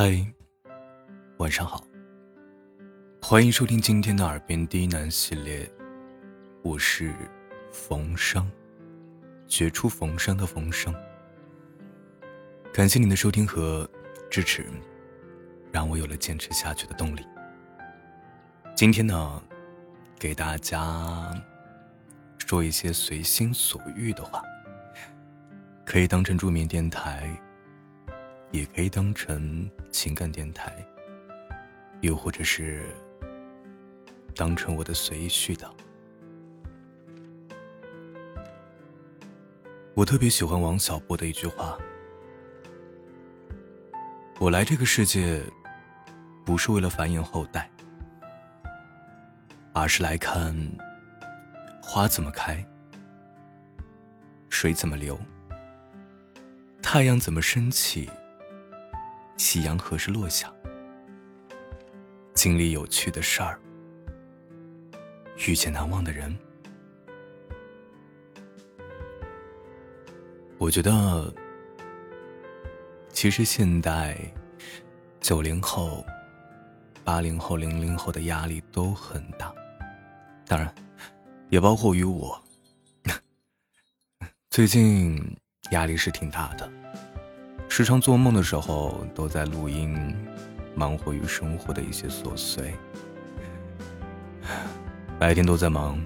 嗨，晚上好，欢迎收听今天的耳边低喃系列，我是冯生，绝处逢生的冯生。感谢您的收听和支持，让我有了坚持下去的动力。今天呢，给大家说一些随心所欲的话，可以当成助眠电台。也可以当成情感电台，又或者是当成我的随意絮叨。我特别喜欢王小波的一句话：“我来这个世界，不是为了繁衍后代，而是来看花怎么开，水怎么流，太阳怎么升起。”夕阳何时落下？经历有趣的事儿，遇见难忘的人。我觉得，其实现代九零后、八零后、零零后的压力都很大，当然，也包括于我。最近压力是挺大的。时常做梦的时候，都在录音，忙活于生活的一些琐碎。白天都在忙，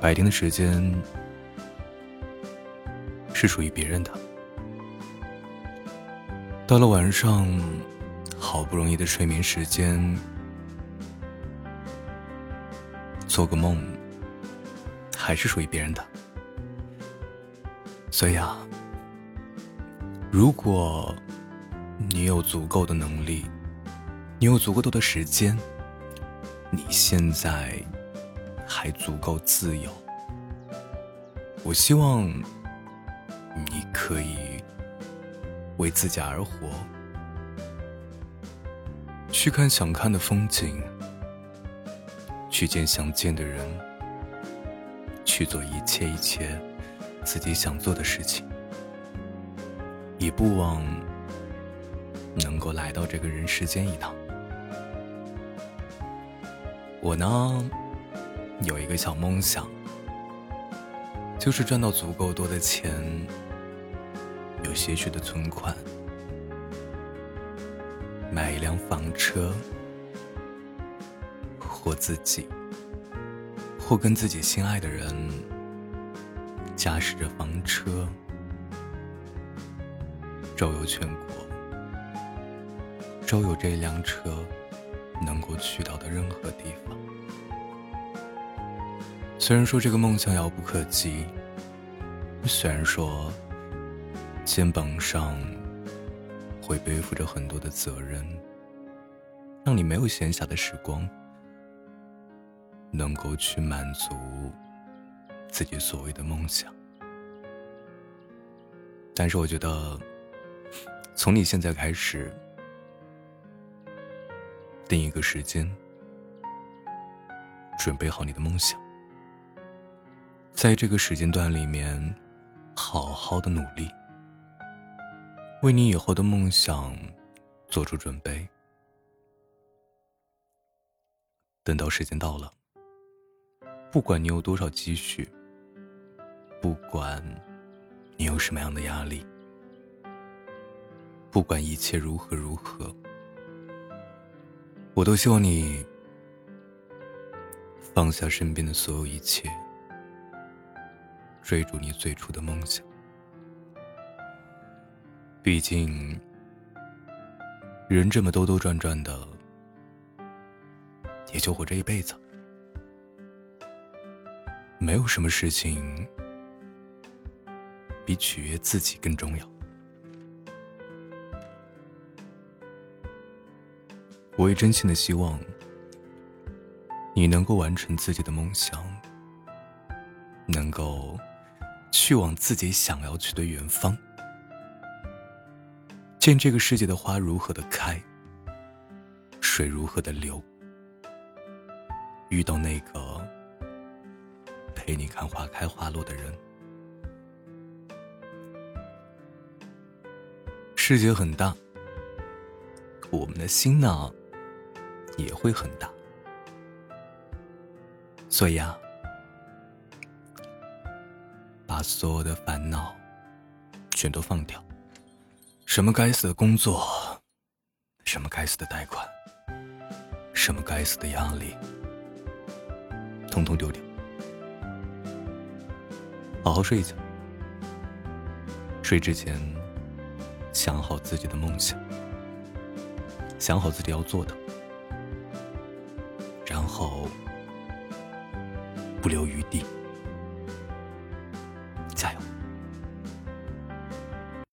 白天的时间是属于别人的。到了晚上，好不容易的睡眠时间，做个梦，还是属于别人的。所以啊，如果你有足够的能力，你有足够多的时间，你现在还足够自由，我希望你可以为自己而活，去看想看的风景，去见想见的人，去做一切一切。自己想做的事情，也不枉能够来到这个人世间一趟。我呢，有一个小梦想，就是赚到足够多的钱，有些许的存款，买一辆房车，或自己，或跟自己心爱的人。驾驶着房车，周游全国，周游这辆车能够去到的任何地方。虽然说这个梦想遥不可及，虽然说肩膀上会背负着很多的责任，让你没有闲暇的时光，能够去满足。自己所谓的梦想，但是我觉得，从你现在开始，定一个时间，准备好你的梦想，在这个时间段里面，好好的努力，为你以后的梦想做出准备。等到时间到了，不管你有多少积蓄。不管你有什么样的压力，不管一切如何如何，我都希望你放下身边的所有一切，追逐你最初的梦想。毕竟，人这么兜兜转转的，也就活这一辈子，没有什么事情。比取悦自己更重要。我也真心的希望你能够完成自己的梦想，能够去往自己想要去的远方，见这个世界的花如何的开，水如何的流，遇到那个陪你看花开花落的人。世界很大，我们的心呢也会很大。所以啊，把所有的烦恼全都放掉，什么该死的工作，什么该死的贷款，什么该死的压力，通通丢掉，好好睡一觉。睡之前，想好自己的梦想，想好自己要做的，然后不留余地。